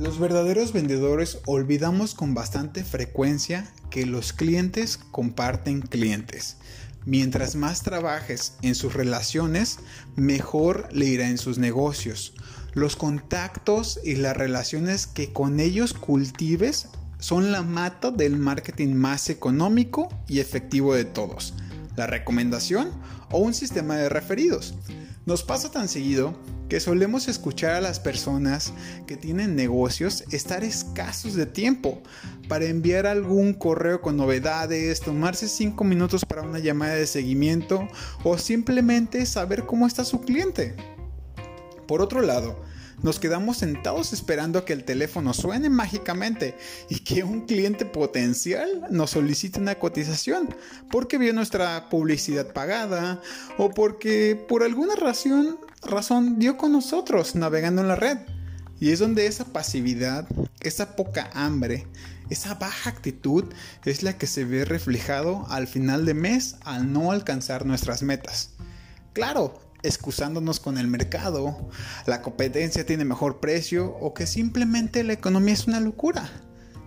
Los verdaderos vendedores olvidamos con bastante frecuencia que los clientes comparten clientes. Mientras más trabajes en sus relaciones, mejor le irá en sus negocios. Los contactos y las relaciones que con ellos cultives son la mata del marketing más económico y efectivo de todos. La recomendación o un sistema de referidos. Nos pasa tan seguido que solemos escuchar a las personas que tienen negocios estar escasos de tiempo para enviar algún correo con novedades, tomarse 5 minutos para una llamada de seguimiento o simplemente saber cómo está su cliente. Por otro lado, nos quedamos sentados esperando a que el teléfono suene mágicamente y que un cliente potencial nos solicite una cotización porque vio nuestra publicidad pagada o porque por alguna razón, razón dio con nosotros navegando en la red. Y es donde esa pasividad, esa poca hambre, esa baja actitud es la que se ve reflejado al final de mes al no alcanzar nuestras metas. Claro, excusándonos con el mercado, la competencia tiene mejor precio o que simplemente la economía es una locura.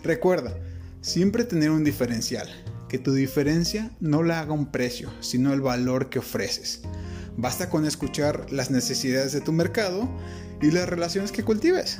Recuerda, siempre tener un diferencial, que tu diferencia no la haga un precio, sino el valor que ofreces. Basta con escuchar las necesidades de tu mercado y las relaciones que cultives.